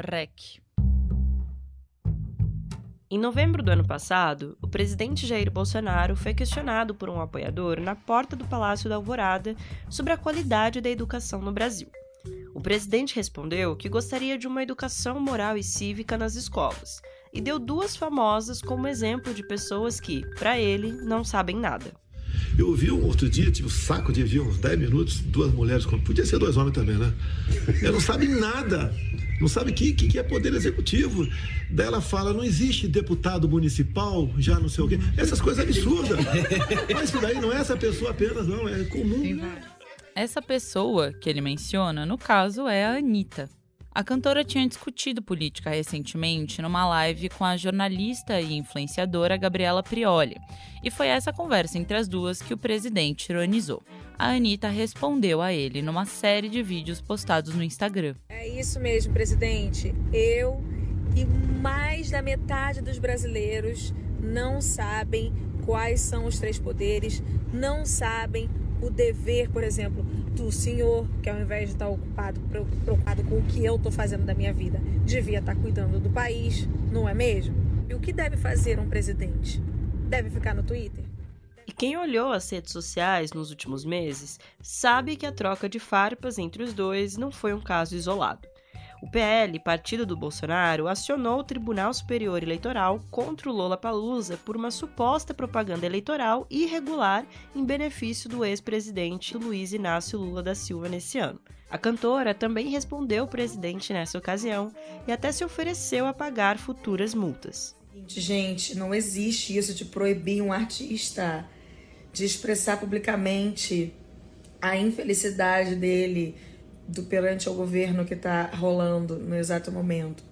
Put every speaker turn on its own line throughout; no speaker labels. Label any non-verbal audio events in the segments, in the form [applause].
REC. Em novembro do ano passado, o presidente Jair Bolsonaro foi questionado por um apoiador na porta do Palácio da Alvorada sobre a qualidade da educação no Brasil. O presidente respondeu que gostaria de uma educação moral e cívica nas escolas e deu duas famosas como exemplo de pessoas que, para ele, não sabem nada.
Eu ouvi um outro dia, tive o saco de ouvir uns 10 minutos, duas mulheres, podia ser dois homens também, né? Elas não sabem nada, não sabem o que, que é poder executivo. Daí ela fala, não existe deputado municipal, já não sei o quê. Essas coisas absurdas. [laughs] Mas que daí não é essa pessoa apenas, não, é comum.
Essa pessoa que ele menciona, no caso, é a Anitta. A cantora tinha discutido política recentemente numa live com a jornalista e influenciadora Gabriela Prioli, e foi essa conversa entre as duas que o presidente ironizou. A Anitta respondeu a ele numa série de vídeos postados no Instagram.
É isso mesmo, presidente. Eu e mais da metade dos brasileiros não sabem quais são os três poderes, não sabem o dever, por exemplo, do senhor, que ao invés de estar ocupado, preocupado com o que eu estou fazendo da minha vida, devia estar cuidando do país, não é mesmo? E o que deve fazer um presidente? Deve ficar no Twitter?
E quem olhou as redes sociais nos últimos meses sabe que a troca de farpas entre os dois não foi um caso isolado. O PL, partido do Bolsonaro, acionou o Tribunal Superior Eleitoral contra o Lola Palusa por uma suposta propaganda eleitoral irregular em benefício do ex-presidente Luiz Inácio Lula da Silva nesse ano. A cantora também respondeu o presidente nessa ocasião e até se ofereceu a pagar futuras multas.
Gente, não existe isso de proibir um artista de expressar publicamente a infelicidade dele do perante ao governo que está rolando no exato momento.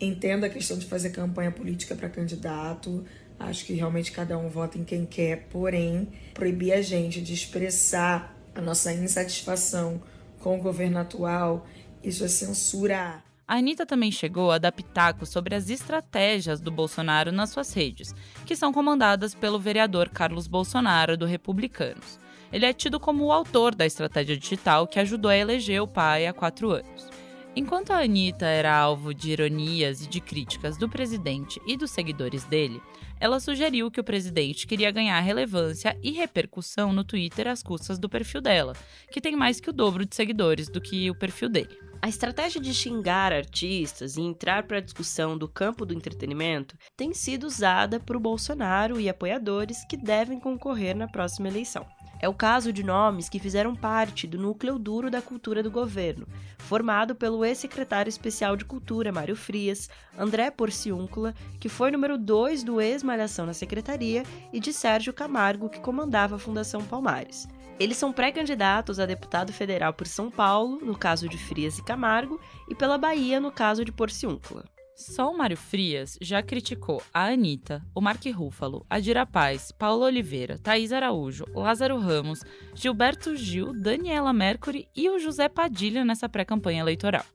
Entendo a questão de fazer campanha política para candidato. Acho que realmente cada um vota em quem quer, porém, proibir a gente de expressar a nossa insatisfação com o governo atual, isso é censura.
A Anitta também chegou a dar pitaco sobre as estratégias do Bolsonaro nas suas redes, que são comandadas pelo vereador Carlos Bolsonaro do Republicanos. Ele é tido como o autor da estratégia digital que ajudou a eleger o pai há quatro anos. Enquanto a Anitta era alvo de ironias e de críticas do presidente e dos seguidores dele, ela sugeriu que o presidente queria ganhar relevância e repercussão no Twitter às custas do perfil dela, que tem mais que o dobro de seguidores do que o perfil dele. A estratégia de xingar artistas e entrar para a discussão do campo do entretenimento tem sido usada por Bolsonaro e apoiadores que devem concorrer na próxima eleição. É o caso de nomes que fizeram parte do núcleo duro da cultura do governo, formado pelo ex-secretário especial de Cultura, Mário Frias, André Porciúncula, que foi número 2 do ex-malhação na secretaria, e de Sérgio Camargo, que comandava a Fundação Palmares. Eles são pré-candidatos a deputado federal por São Paulo, no caso de Frias e Camargo, e pela Bahia, no caso de Porciúncula. Só o Mário Frias já criticou a Anitta, o Mark Ruffalo, a Dira Paz, Paulo Oliveira, Thaís Araújo, Lázaro Ramos, Gilberto Gil, Daniela Mercury e o José Padilha nessa pré-campanha eleitoral.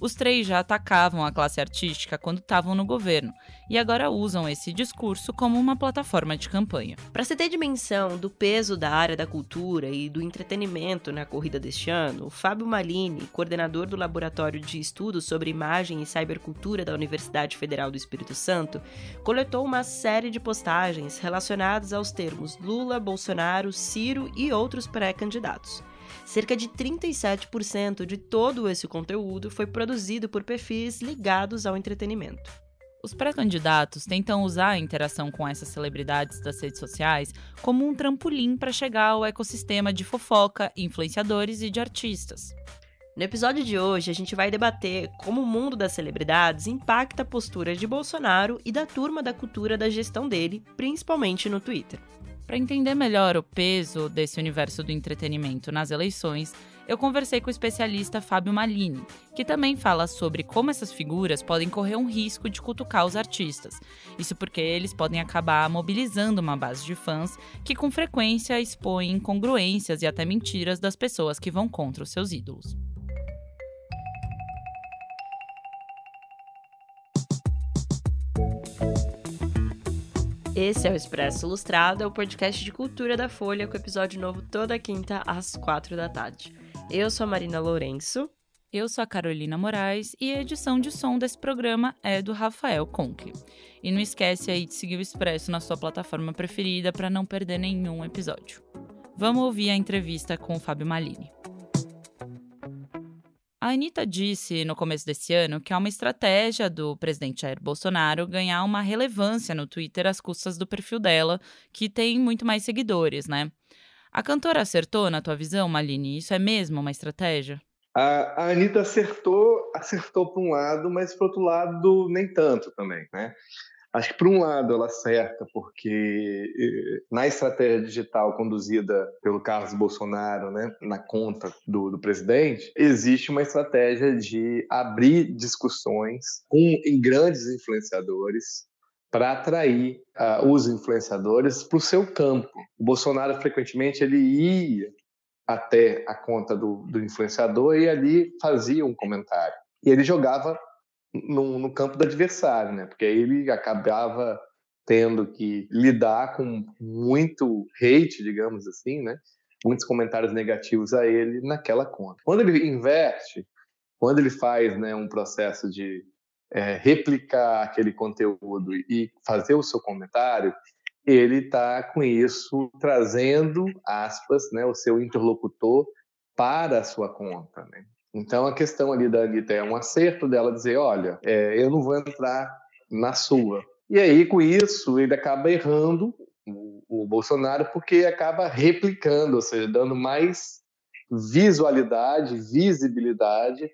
Os três já atacavam a classe artística quando estavam no governo e agora usam esse discurso como uma plataforma de campanha. Para se ter dimensão do peso da área da cultura e do entretenimento na corrida deste ano, o Fábio Malini, coordenador do Laboratório de Estudos sobre Imagem e Cybercultura da Universidade Federal do Espírito Santo, coletou uma série de postagens relacionadas aos termos Lula, Bolsonaro, Ciro e outros pré-candidatos. Cerca de 37% de todo esse conteúdo foi produzido por perfis ligados ao entretenimento. Os pré-candidatos tentam usar a interação com essas celebridades das redes sociais como um trampolim para chegar ao ecossistema de fofoca, influenciadores e de artistas. No episódio de hoje, a gente vai debater como o mundo das celebridades impacta a postura de Bolsonaro e da turma da cultura da gestão dele, principalmente no Twitter. Para entender melhor o peso desse universo do entretenimento nas eleições, eu conversei com o especialista Fábio Malini, que também fala sobre como essas figuras podem correr um risco de cutucar os artistas. Isso porque eles podem acabar mobilizando uma base de fãs que com frequência expõe incongruências e até mentiras das pessoas que vão contra os seus ídolos. Esse é o Expresso Ilustrado, é o podcast de cultura da Folha, com episódio novo toda quinta às quatro da tarde. Eu sou a Marina Lourenço. Eu sou a Carolina Moraes e a edição de som desse programa é do Rafael Conkle. E não esquece aí de seguir o Expresso na sua plataforma preferida para não perder nenhum episódio. Vamos ouvir a entrevista com o Fábio Malini. A Anitta disse no começo desse ano que é uma estratégia do presidente Jair Bolsonaro ganhar uma relevância no Twitter às custas do perfil dela, que tem muito mais seguidores, né? A cantora acertou na tua visão, Malini? Isso é mesmo uma estratégia?
A, a Anitta acertou, acertou por um lado, mas por outro lado nem tanto também, né? Acho que por um lado ela acerta, porque eh, na estratégia digital conduzida pelo Carlos Bolsonaro, né, na conta do, do presidente, existe uma estratégia de abrir discussões com em grandes influenciadores para atrair uh, os influenciadores para o seu campo. O Bolsonaro frequentemente ele ia até a conta do, do influenciador e ali fazia um comentário. E ele jogava no, no, campo do adversário, né? Porque aí ele acabava tendo que lidar com muito hate, digamos assim, né? Muitos comentários negativos a ele naquela conta. Quando ele inverte, quando ele faz né, um processo de é, replicar aquele conteúdo e fazer o seu comentário, ele está com isso trazendo aspas, né, o seu interlocutor para a sua conta. Né? Então a questão ali da Anitta é um acerto dela dizer, olha, é, eu não vou entrar na sua. E aí com isso ele acaba errando o, o Bolsonaro porque acaba replicando, ou seja, dando mais visualidade, visibilidade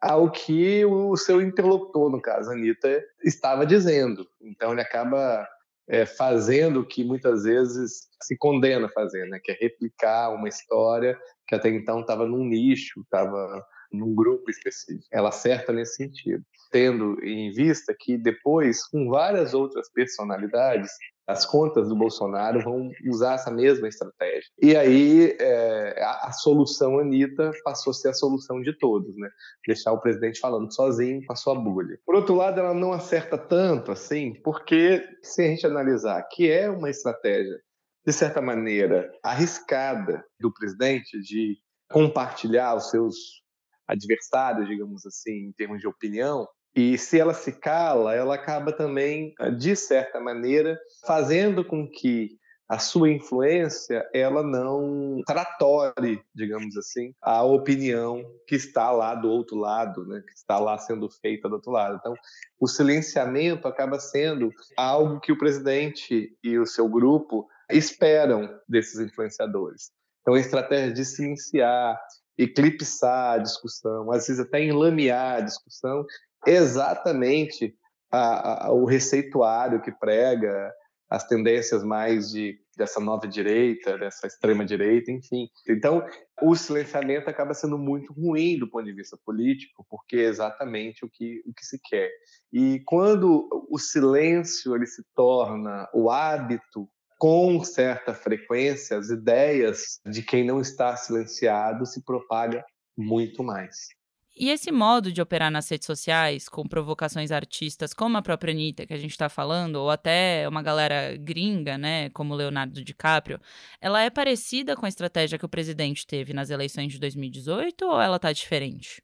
ao que o seu interlocutor, no caso, a Anitta, estava dizendo. Então ele acaba é, fazendo o que muitas vezes se condena a fazer, né? que é replicar uma história que até então estava num nicho, estava num grupo específico. Ela acerta nesse sentido, tendo em vista que depois, com várias outras personalidades, as contas do Bolsonaro vão usar essa mesma estratégia. E aí é, a, a, solução Anitta passou a ser a solução de todos, né? Deixar o presidente falando sozinho com a sua bolha. Por outro lado, ela não acerta tanto assim, porque se a gente analisar que é uma estratégia, de certa maneira, arriscada do presidente de compartilhar os seus adversários, digamos assim, em termos de opinião, e se ela se cala, ela acaba também, eh, de certa maneira, fazendo com que a sua influência ela não tratore, digamos assim, a opinião que está lá do outro lado, né, que está lá sendo feita do outro lado. Então, o silenciamento acaba sendo algo que o presidente e o seu grupo esperam desses influenciadores. Então, a estratégia de silenciar, eclipsar a discussão, às vezes até enlamear a discussão, exatamente a, a, o receituário que prega as tendências mais de dessa nova direita, dessa extrema direita, enfim. Então, o silenciamento acaba sendo muito ruim do ponto de vista político, porque é exatamente o que o que se quer. E quando o silêncio ele se torna o hábito com certa frequência, as ideias de quem não está silenciado se propagam muito mais.
E esse modo de operar nas redes sociais, com provocações artistas como a própria Anitta, que a gente está falando, ou até uma galera gringa, né, como Leonardo DiCaprio, ela é parecida com a estratégia que o presidente teve nas eleições de 2018 ou ela está diferente?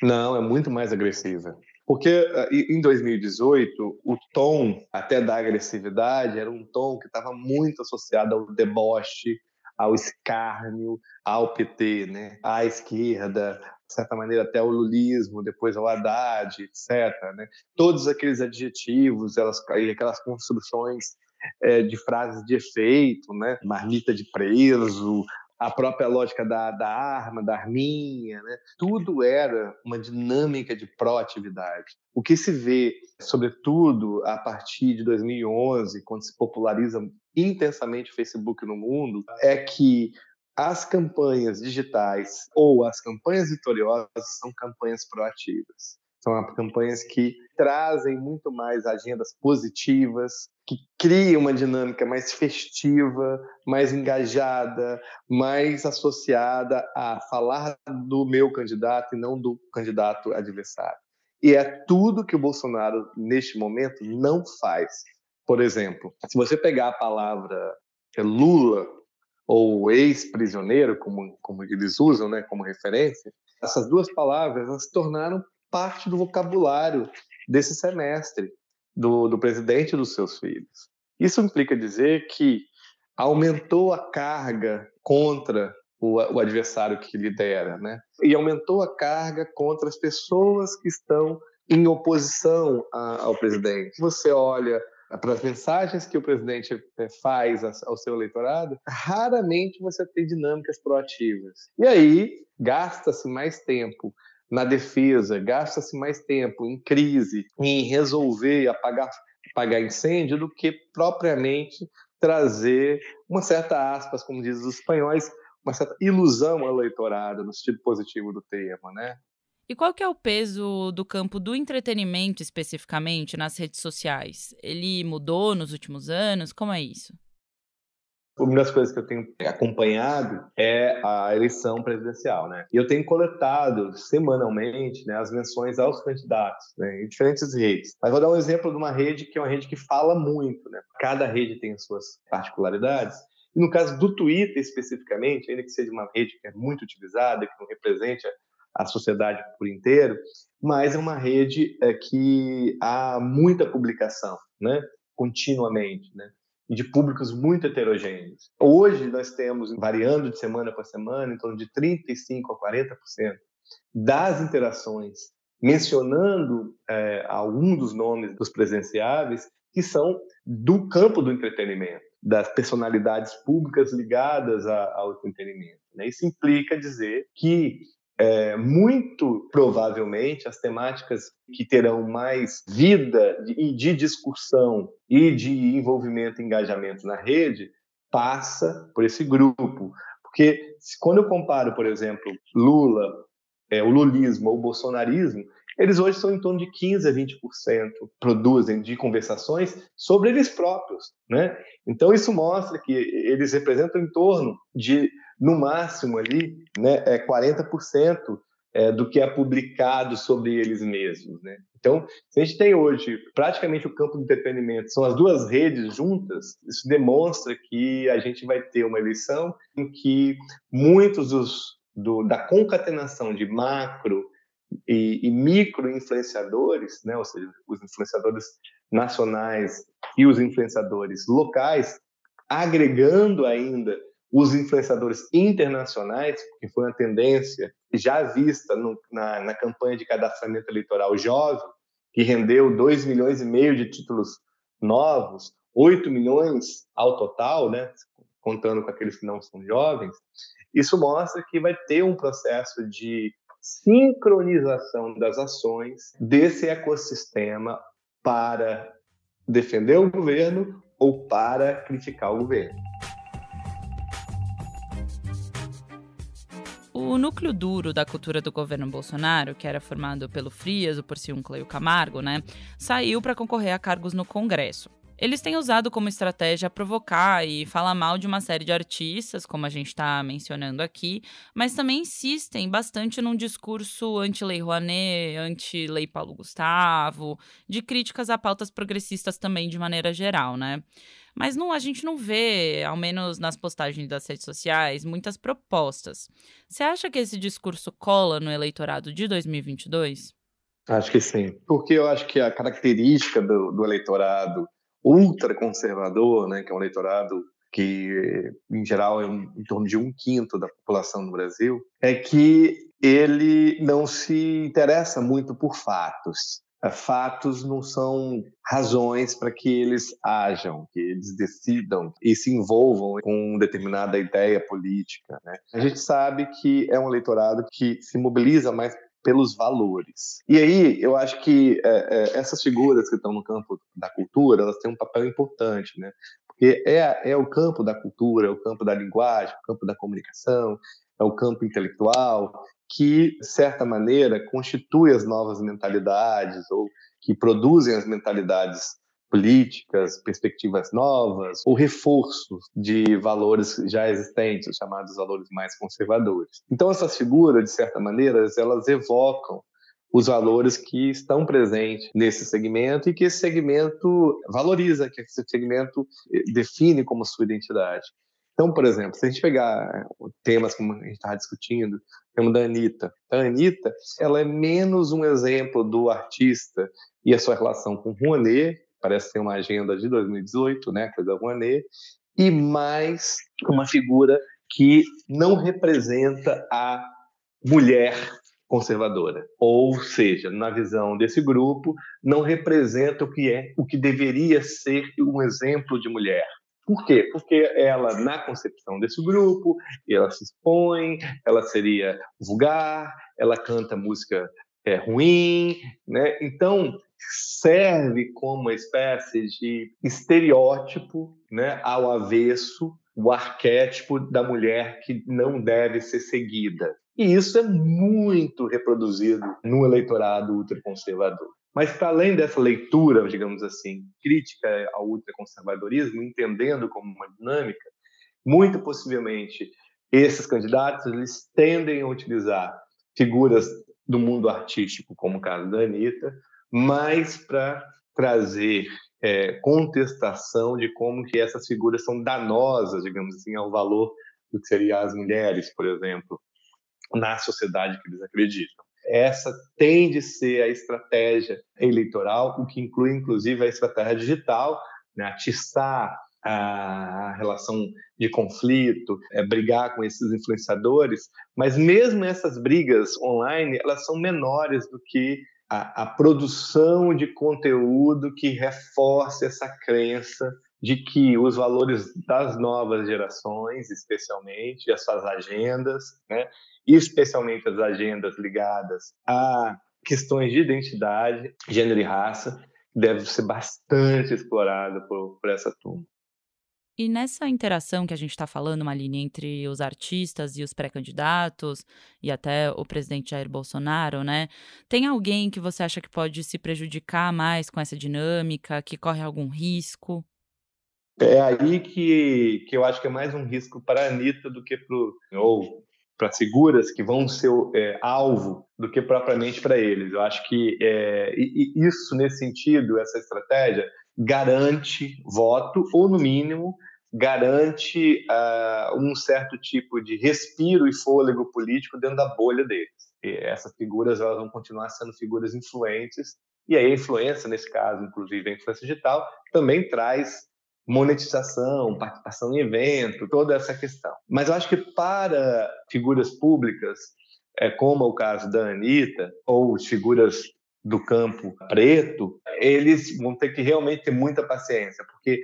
Não, é muito mais agressiva. Porque eh, em 2018, o tom até da agressividade era um tom que estava muito associado ao deboche, ao escárnio, ao PT, né? à esquerda, de certa maneira até o lulismo, depois ao Haddad, etc. Né? Todos aqueles adjetivos, elas, aquelas construções é, de frases de efeito, né? marmita de preso, a própria lógica da, da arma, da arminha, né? tudo era uma dinâmica de proatividade. O que se vê, sobretudo a partir de 2011, quando se populariza intensamente o Facebook no mundo, é que as campanhas digitais ou as campanhas vitoriosas são campanhas proativas. São campanhas que trazem muito mais agendas positivas, que criam uma dinâmica mais festiva, mais engajada, mais associada a falar do meu candidato e não do candidato adversário. E é tudo que o Bolsonaro, neste momento, não faz. Por exemplo, se você pegar a palavra Lula ou ex-prisioneiro, como, como eles usam né, como referência, essas duas palavras elas se tornaram parte do vocabulário desse semestre do, do presidente dos seus filhos. Isso implica dizer que aumentou a carga contra o, o adversário que lidera, né? E aumentou a carga contra as pessoas que estão em oposição a, ao presidente. Você olha para as mensagens que o presidente eh, faz ao seu eleitorado, raramente você tem dinâmicas proativas. E aí gasta-se mais tempo na defesa, gasta-se mais tempo em crise, em resolver apagar, apagar incêndio, do que propriamente trazer uma certa aspas, como dizem os espanhóis, uma certa ilusão ao eleitorado, no sentido positivo do termo, né?
E qual que é o peso do campo do entretenimento especificamente nas redes sociais? Ele mudou nos últimos anos? Como é isso?
Uma das coisas que eu tenho acompanhado é a eleição presidencial, né? E eu tenho coletado semanalmente né, as menções aos candidatos né, em diferentes redes. Mas vou dar um exemplo de uma rede que é uma rede que fala muito, né? Cada rede tem as suas particularidades. E no caso do Twitter especificamente, ainda que seja uma rede que é muito utilizada, que não represente a sociedade por inteiro, mas é uma rede é, que há muita publicação, né? Continuamente, né? E de públicos muito heterogêneos. Hoje nós temos, variando de semana para semana, em torno de 35% a 40% das interações mencionando é, algum dos nomes dos presenciáveis que são do campo do entretenimento, das personalidades públicas ligadas a, ao entretenimento. Né? Isso implica dizer que é, muito provavelmente as temáticas que terão mais vida de, de discussão e de envolvimento e engajamento na rede passa por esse grupo. Porque quando eu comparo, por exemplo, Lula, é, o lulismo ou o bolsonarismo, eles hoje são em torno de 15 a 20% produzem de conversações sobre eles próprios, né? Então isso mostra que eles representam em torno de no máximo ali, né, é 40% é, do que é publicado sobre eles mesmos, né? Então, se a gente tem hoje praticamente o campo do entretenimento, são as duas redes juntas, isso demonstra que a gente vai ter uma eleição em que muitos dos, do, da concatenação de macro e, e micro influenciadores, né, ou seja, os influenciadores nacionais e os influenciadores locais, agregando ainda os influenciadores internacionais, que foi uma tendência já vista no, na, na, campanha de cadastramento eleitoral jovem, que rendeu 2 milhões e meio de títulos novos, 8 milhões ao total, né, contando com aqueles que não são jovens, isso mostra que vai ter um processo de sincronização das ações desse ecossistema para defender o governo ou para criticar o governo.
O núcleo duro da cultura do governo Bolsonaro, que era formado pelo Frias, o Porciúncula e o Camargo, né, saiu para concorrer a cargos no Congresso. Eles têm usado como estratégia provocar e falar mal de uma série de artistas, como a gente está mencionando aqui, mas também insistem bastante num discurso anti-lei Rouanet, anti-lei Paulo Gustavo, de críticas a pautas progressistas também de maneira geral, né? Mas não, a gente não vê, ao menos nas postagens das redes sociais, muitas propostas. Você acha que esse discurso cola no eleitorado de 2022?
Acho que sim. Porque eu acho que a característica do, do eleitorado ultraconservador, né, que é um eleitorado que em geral é um, em torno de um quinto da população no Brasil, é que ele não se interessa muito por fatos. É, fatos não são razões para que eles ajam, que eles decidam e se envolvam com determinada ideia política. Né? A gente sabe que é um eleitorado que se mobiliza mais pelos valores. E aí, eu acho que é, é, essas figuras que estão no campo da cultura, elas têm um papel importante, né? Porque é, é o campo da cultura, é o campo da linguagem, o campo da comunicação, é o campo intelectual, que, de certa maneira, constitui as novas mentalidades ou que produzem as mentalidades políticas, perspectivas novas, ou reforço de valores já existentes, os chamados valores mais conservadores. Então, essas figuras, de certa maneira, elas evocam os valores que estão presentes nesse segmento e que esse segmento valoriza, que esse segmento define como sua identidade. Então, por exemplo, se a gente pegar temas como a gente estava discutindo, o tema da Anitta. A Anitta, ela é menos um exemplo do artista e a sua relação com Rouanet, parece ter uma agenda de 2018, né, coisa Rouanet, e mais uma figura que não representa a mulher conservadora. Ou seja, na visão desse grupo, não representa o que é, o que deveria ser um exemplo de mulher. Por quê? Porque ela, na concepção desse grupo, ela se expõe, ela seria vulgar, ela canta música é, ruim, né? Então serve como uma espécie de estereótipo, né, ao avesso, o arquétipo da mulher que não deve ser seguida. E isso é muito reproduzido no eleitorado ultraconservador. Mas, para além dessa leitura, digamos assim, crítica ao ultraconservadorismo, entendendo como uma dinâmica, muito possivelmente esses candidatos eles tendem a utilizar figuras do mundo artístico, como o caso da Anitta, mais para trazer é, contestação de como que essas figuras são danosas, digamos assim, ao valor do que seriam as mulheres, por exemplo, na sociedade que eles acreditam. Essa tem de ser a estratégia eleitoral, o que inclui, inclusive, a estratégia digital, né? atiçar a relação de conflito, é, brigar com esses influenciadores, mas mesmo essas brigas online, elas são menores do que a, a produção de conteúdo que reforce essa crença de que os valores das novas gerações, especialmente as suas agendas, né, especialmente as agendas ligadas a questões de identidade, gênero e raça, deve ser bastante explorada por, por essa turma.
E nessa interação que a gente está falando, Maline, entre os artistas e os pré-candidatos e até o presidente Jair Bolsonaro, né? Tem alguém que você acha que pode se prejudicar mais com essa dinâmica, que corre algum risco?
É aí que, que eu acho que é mais um risco para a Anitta do que para ou para figuras que vão ser é, alvo do que propriamente para eles. Eu acho que é, isso, nesse sentido, essa estratégia, garante voto, ou no mínimo, garante uh, um certo tipo de respiro e fôlego político dentro da bolha deles. E essas figuras elas vão continuar sendo figuras influentes, e aí a influência, nesse caso, inclusive a influência digital, também traz monetização, participação em evento, toda essa questão. Mas eu acho que para figuras públicas, é, como é o caso da Anitta, ou figuras do campo preto, eles vão ter que realmente ter muita paciência, porque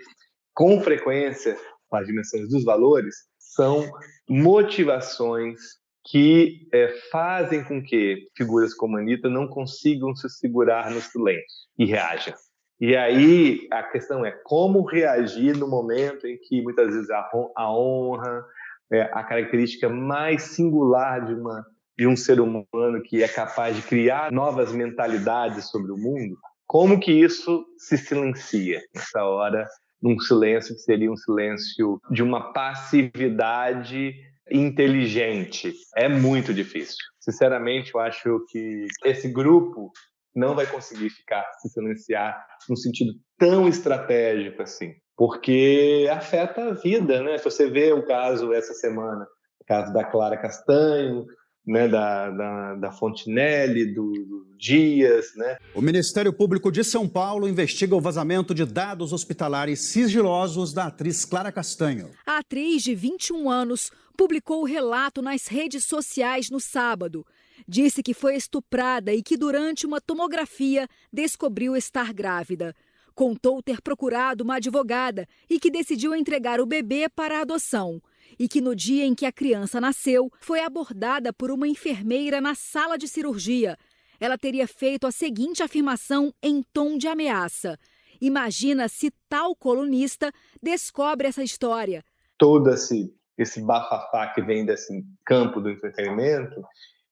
com frequência, as dimensões dos valores são motivações que é, fazem com que figuras como a Anitta não consigam se segurar no silêncio e reajam. E aí a questão é como reagir no momento em que muitas vezes a, honra, é, a característica mais singular de, uma, de um ser humano que é capaz de criar novas mentalidades sobre o mundo, como que isso se silencia nessa hora, num silêncio que seria um silêncio de uma passividade inteligente? É muito difícil. Sinceramente, eu acho que esse grupo não vai conseguir ficar se silenciar num sentido tão estratégico assim, porque afeta a vida, né? Se você vê o caso essa semana, o caso da Clara Castanho, né, da, da, da Fontinelli, do, do, Dias. Né?
O Ministério Público de São Paulo investiga o vazamento de dados hospitalares sigilosos da atriz Clara Castanho.
A atriz de 21 anos publicou o relato nas redes sociais no sábado. Disse que foi estuprada e que durante uma tomografia descobriu estar grávida. Contou ter procurado uma advogada e que decidiu entregar o bebê para adoção. E que no dia em que a criança nasceu, foi abordada por uma enfermeira na sala de cirurgia. Ela teria feito a seguinte afirmação em tom de ameaça: Imagina se tal colunista descobre essa história.
Todo esse, esse bafafá que vem desse campo do entretenimento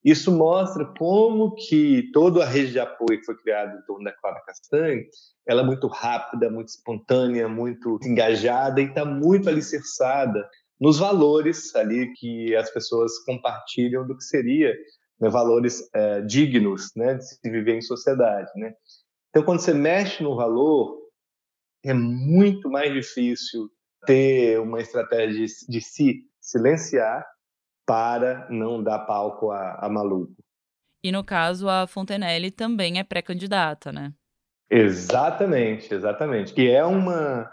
isso mostra como que toda a rede de apoio que foi criada em torno da Clara Castanho, ela é muito rápida, muito espontânea, muito engajada e está muito alicerçada nos valores ali que as pessoas compartilham do que seria né, valores é, dignos né, de se viver em sociedade. Né? Então, quando você mexe no valor, é muito mais difícil ter uma estratégia de, de se silenciar para não dar palco a, a maluco.
E no caso, a Fontenelle também é pré-candidata, né?
Exatamente, exatamente. Que é uma,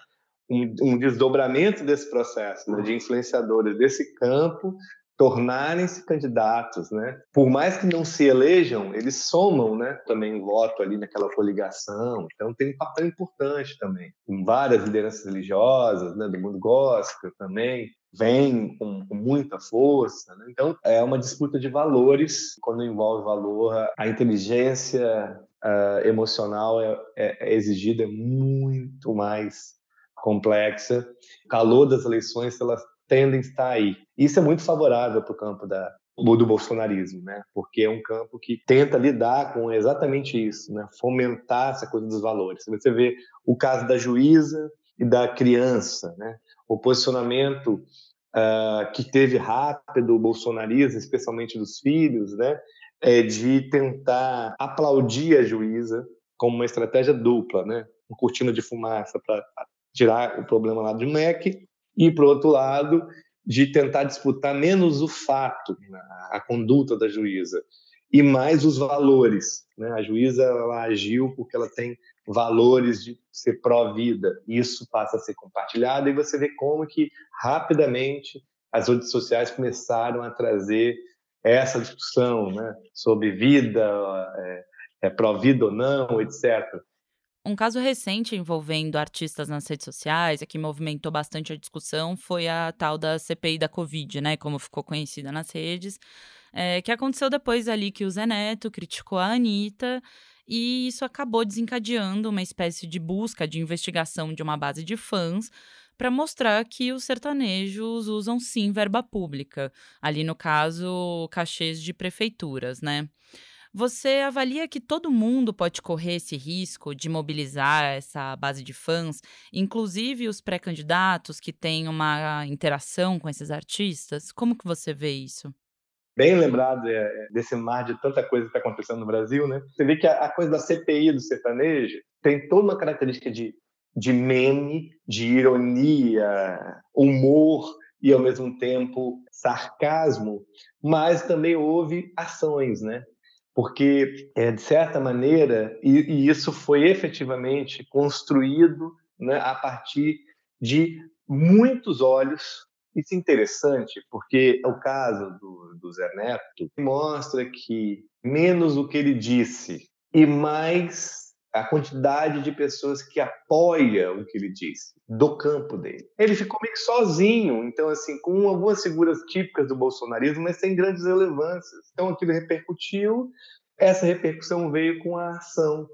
um, um desdobramento desse processo, né, de influenciadores desse campo tornarem-se candidatos, né? Por mais que não se elejam, eles somam, né? Também voto ali naquela coligação. Então tem um papel importante também. Com várias lideranças religiosas, né? Do mundo gospel também vem com, com muita força. Né? Então é uma disputa de valores. Quando envolve valor, a inteligência uh, emocional é, é, é exigida é muito mais complexa. O calor das eleições elas tendem a estar aí. Isso é muito favorável para o campo da, do bolsonarismo, né? Porque é um campo que tenta lidar com exatamente isso, né? Fomentar essa coisa dos valores. Você vê o caso da juíza e da criança, né? O posicionamento uh, que teve rápido o bolsonarismo, especialmente dos filhos, né? É de tentar aplaudir a juíza como uma estratégia dupla, né? Uma cortina de fumaça para tirar o problema lá de MEC e, por outro lado, de tentar disputar menos o fato, né, a conduta da juíza, e mais os valores. Né? A juíza ela agiu porque ela tem valores de ser pró-vida. Isso passa a ser compartilhado e você vê como que rapidamente as redes sociais começaram a trazer essa discussão né? sobre vida, é, é pró-vida ou não, etc.
Um caso recente envolvendo artistas nas redes sociais, que movimentou bastante a discussão, foi a tal da CPI da Covid, né? Como ficou conhecida nas redes, é, que aconteceu depois ali que o Zé Neto criticou a Anitta, e isso acabou desencadeando uma espécie de busca de investigação de uma base de fãs para mostrar que os sertanejos usam sim verba pública, ali no caso, cachês de prefeituras, né? Você avalia que todo mundo pode correr esse risco de mobilizar essa base de fãs, inclusive os pré-candidatos que têm uma interação com esses artistas? Como que você vê isso?
Bem lembrado é, desse mar de tanta coisa que está acontecendo no Brasil, né? Você vê que a, a coisa da CPI do sertanejo tem toda uma característica de, de meme, de ironia, humor e ao mesmo tempo sarcasmo, mas também houve ações, né? porque, é, de certa maneira, e, e, isso foi efetivamente construído né, a partir de muitos olhos. Isso é interessante, porque o caso do, do Zé Neto mostra que menos o que ele disse e mais a quantidade de pessoas que apoia o que ele disse do campo dele. Ele ficou meio que sozinho, então assim, com algumas figuras típicas do bolsonarismo, mas sem grandes relevâncias. Então aquilo repercutiu, essa repercussão veio com a ação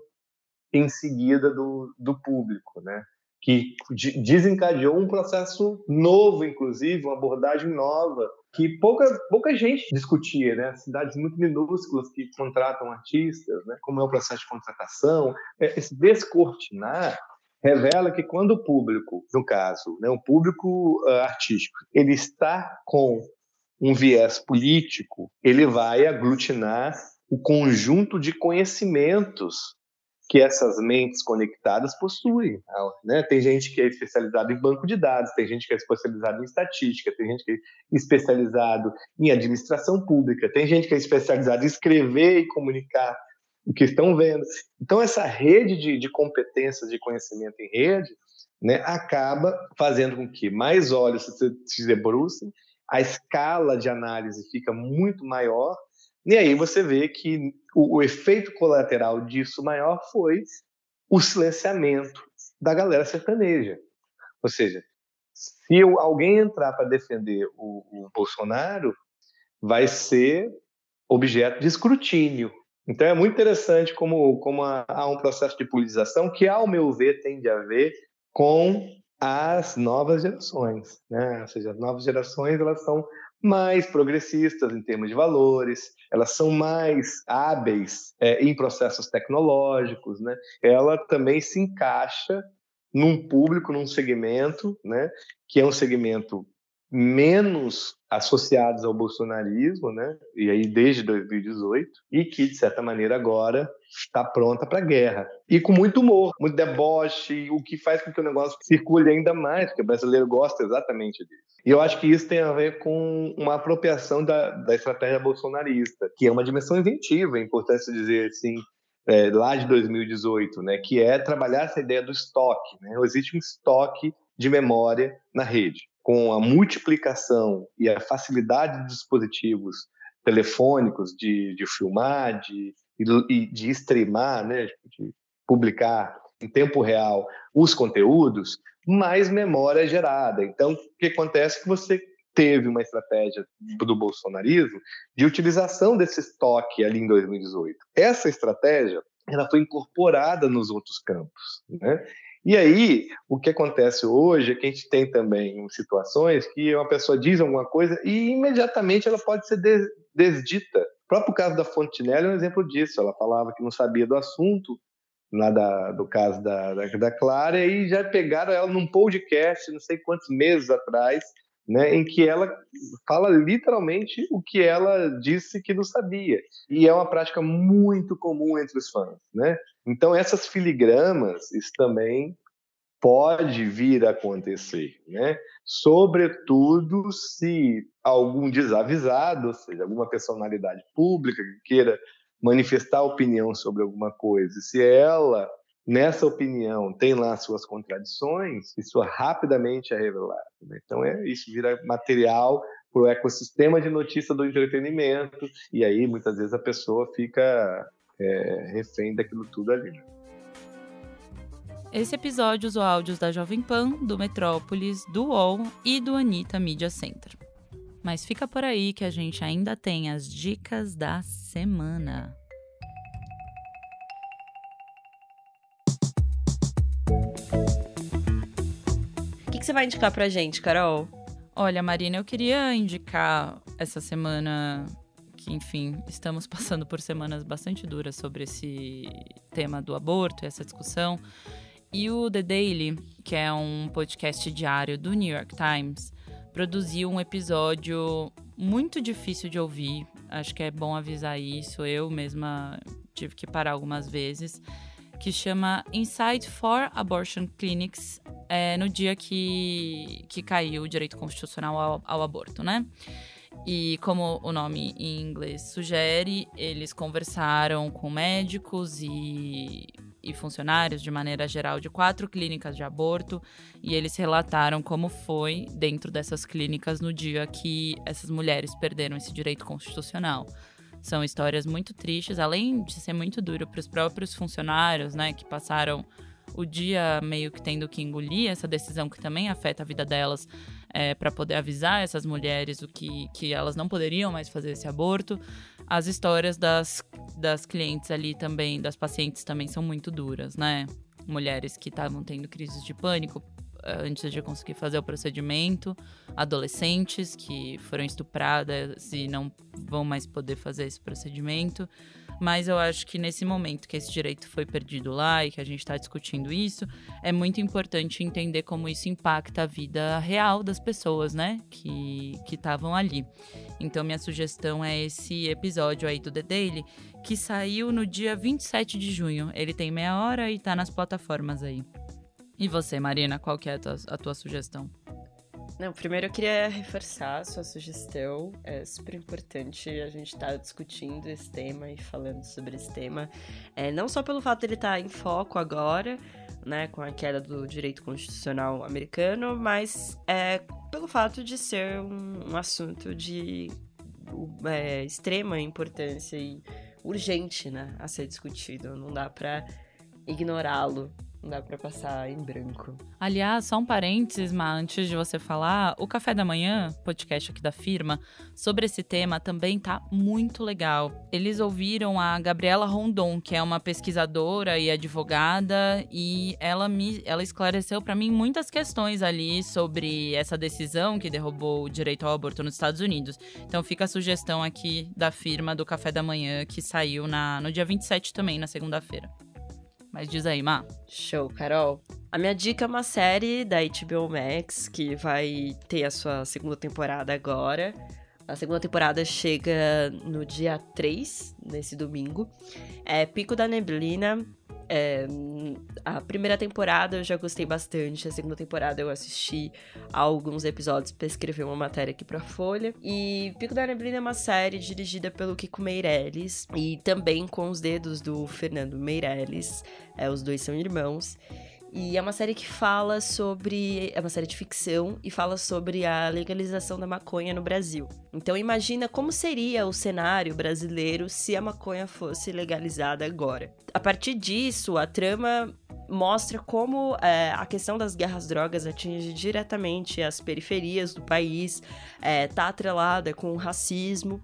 em seguida do, do público, né? Que desencadeou um processo novo, inclusive, uma abordagem nova, que pouca, pouca gente discutia, né? Cidades muito minúsculas que contratam artistas, né? Como é o processo de contratação, é, esse descortinar revela que quando o público, no caso, né, o público uh, artístico, ele está com um viés político, ele vai aglutinar o conjunto de conhecimentos que essas mentes conectadas possuem. Né? Tem gente que é especializada em banco de dados, tem gente que é especializada em estatística, tem gente que é especializado em administração pública, tem gente que é especializada em escrever e comunicar o que estão vendo. Então, essa rede de, de competências de conhecimento em rede né, acaba fazendo com que mais olhos se, se debrucem, a escala de análise fica muito maior e aí você vê que o, o efeito colateral disso maior foi o silenciamento da galera sertaneja. Ou seja, se alguém entrar para defender o, o, Bolsonaro, vai ser objeto de escrutínio. Então é muito interessante como, como há, um processo de politização que, ao meu ver, tem de haver com as novas gerações. Né? Ou seja, as novas gerações elas são mais progressistas em termos de valores, elas são mais hábeis é, em processos tecnológicos, né? Ela também se encaixa num público, num segmento, né? Que é um segmento menos associados ao bolsonarismo, né? E aí desde 2018 e que de certa maneira agora está pronta para a guerra e com muito humor, muito deboche, o que faz com que o negócio circule ainda mais, porque o brasileiro gosta exatamente disso. E eu acho que isso tem a ver com uma apropriação da, da estratégia bolsonarista, que é uma dimensão inventiva, é importante dizer assim, é, lá de 2018, né, que é trabalhar essa ideia do estoque. Né? Existe um estoque de memória na rede com a multiplicação e a facilidade de dispositivos telefônicos de, de filmar, de, de streamar, né, de publicar em tempo real os conteúdos, mais memória é gerada. Então, o que acontece é que você teve uma estratégia do bolsonarismo de utilização desse estoque ali em 2018. Essa estratégia ela foi incorporada nos outros campos. Né? E aí, o que acontece hoje é que a gente tem também situações que uma pessoa diz alguma coisa e imediatamente ela pode ser des desdita. O próprio caso da Fontinelli é um exemplo disso. Ela falava que não sabia do assunto, lá da, do caso da, da, da Clara, e já pegaram ela num podcast, não sei quantos meses atrás, né, em que ela fala literalmente o que ela disse que não sabia. E é uma prática muito comum entre os fãs. Né? Então, essas filigramas, isso também pode vir a acontecer, né? Sobretudo se algum desavisado, ou seja, alguma personalidade pública que queira manifestar opinião sobre alguma coisa, se ela nessa opinião tem lá suas contradições, isso rapidamente é revelado. Né? Então é isso vira material para o ecossistema de notícia do entretenimento e aí muitas vezes a pessoa fica é, refém daquilo tudo ali. Né?
Esse episódio usou áudios da Jovem Pan, do Metrópolis, do UOL e do Anitta Media Center. Mas fica por aí que a gente ainda tem as dicas da semana.
Você vai indicar pra gente, Carol?
Olha, Marina, eu queria indicar essa semana que, enfim, estamos [laughs] passando por semanas bastante duras sobre esse tema do aborto, essa discussão. E o The Daily, que é um podcast diário do New York Times, produziu um episódio muito difícil de ouvir. Acho que é bom avisar isso. Eu mesma tive que parar algumas vezes que chama Inside for Abortion Clinics, é, no dia que, que caiu o direito constitucional ao, ao aborto, né? E como o nome em inglês sugere, eles conversaram com médicos e, e, funcionários, de maneira geral, de quatro clínicas de aborto, e eles relataram como foi dentro dessas clínicas no dia que essas mulheres perderam esse direito constitucional. São histórias muito tristes, além de ser muito duro para os próprios funcionários, né, que passaram o dia meio que tendo que engolir essa decisão que também afeta a vida delas, é, para poder avisar essas mulheres o que, que elas não poderiam mais fazer esse aborto. As histórias das, das clientes ali também, das pacientes também são muito duras, né? Mulheres que estavam tendo crises de pânico antes de conseguir fazer o procedimento, adolescentes que foram estupradas e não vão mais poder fazer esse procedimento. Mas eu acho que nesse momento que esse direito foi perdido lá e que a gente está discutindo isso, é muito importante entender como isso impacta a vida real das pessoas, né? Que estavam ali. Então, minha sugestão é esse episódio aí do The Daily, que saiu no dia 27 de junho. Ele tem meia hora e está nas plataformas aí. E você, Marina, qual que é a tua, a tua sugestão?
Não, primeiro eu queria reforçar a sua sugestão. É super importante a gente estar tá discutindo esse tema e falando sobre esse tema. É, não só pelo fato de ele estar tá em foco agora, né, com a queda do direito constitucional americano, mas é, pelo fato de ser um, um assunto de é, extrema importância e urgente, né, a ser discutido. Não dá para ignorá-lo não dá pra passar em branco.
Aliás, só um parênteses, Má, antes de você falar, o Café da Manhã, podcast aqui da firma, sobre esse tema também tá muito legal. Eles ouviram a Gabriela Rondon, que é uma pesquisadora e advogada, e ela me ela esclareceu para mim muitas questões ali sobre essa decisão que derrubou o direito ao aborto nos Estados Unidos. Então fica a sugestão aqui da firma do Café da Manhã, que saiu na, no dia 27 também, na segunda-feira. Mas diz aí, Má.
Show, Carol. A minha dica é uma série da HBO Max que vai ter a sua segunda temporada agora. A segunda temporada chega no dia 3, nesse domingo. É Pico da Neblina. É, a primeira temporada eu já gostei bastante, a segunda temporada eu assisti alguns episódios para escrever uma matéria aqui pra Folha. E Pico da Neblina é uma série dirigida pelo Kiko Meirelles e também com os dedos do Fernando Meirelles. É, os dois são irmãos. E é uma série que fala sobre. É uma série de ficção e fala sobre a legalização da maconha no Brasil. Então imagina como seria o cenário brasileiro se a maconha fosse legalizada agora. A partir disso, a trama mostra como é, a questão das guerras drogas atinge diretamente as periferias do país, é, tá atrelada com o racismo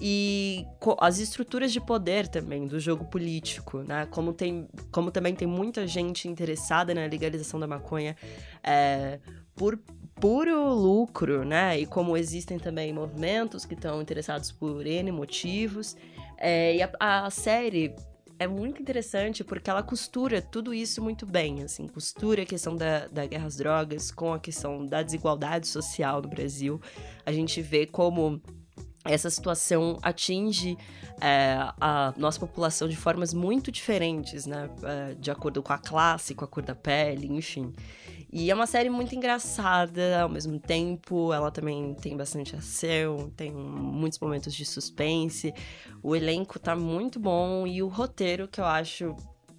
e as estruturas de poder também do jogo político, né? Como, tem, como também tem muita gente interessada na legalização da maconha é, por puro lucro, né? E como existem também movimentos que estão interessados por N motivos. É, e a, a série é muito interessante porque ela costura tudo isso muito bem, assim, costura a questão da, da guerra às drogas com a questão da desigualdade social no Brasil. A gente vê como essa situação atinge é, a nossa população de formas muito diferentes, né? É, de acordo com a classe, com a cor da pele, enfim. E é uma série muito engraçada ao mesmo tempo. Ela também tem bastante ação, tem muitos momentos de suspense. O elenco tá muito bom e o roteiro que eu acho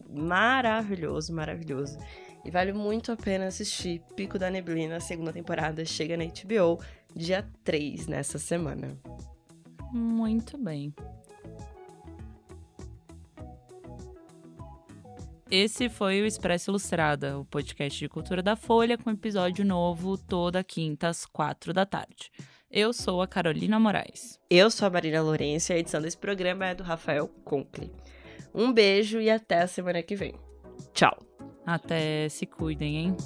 maravilhoso, maravilhoso. E vale muito a pena assistir Pico da Neblina, segunda temporada, chega na HBO dia 3 nessa semana.
Muito bem. Esse foi o Expresso Ilustrada, o podcast de cultura da Folha, com episódio novo toda quinta às quatro da tarde. Eu sou a Carolina Moraes.
Eu sou a Marina Lourenço e a edição desse programa é do Rafael Conkle. Um beijo e até a semana que vem. Tchau.
Até se cuidem, hein?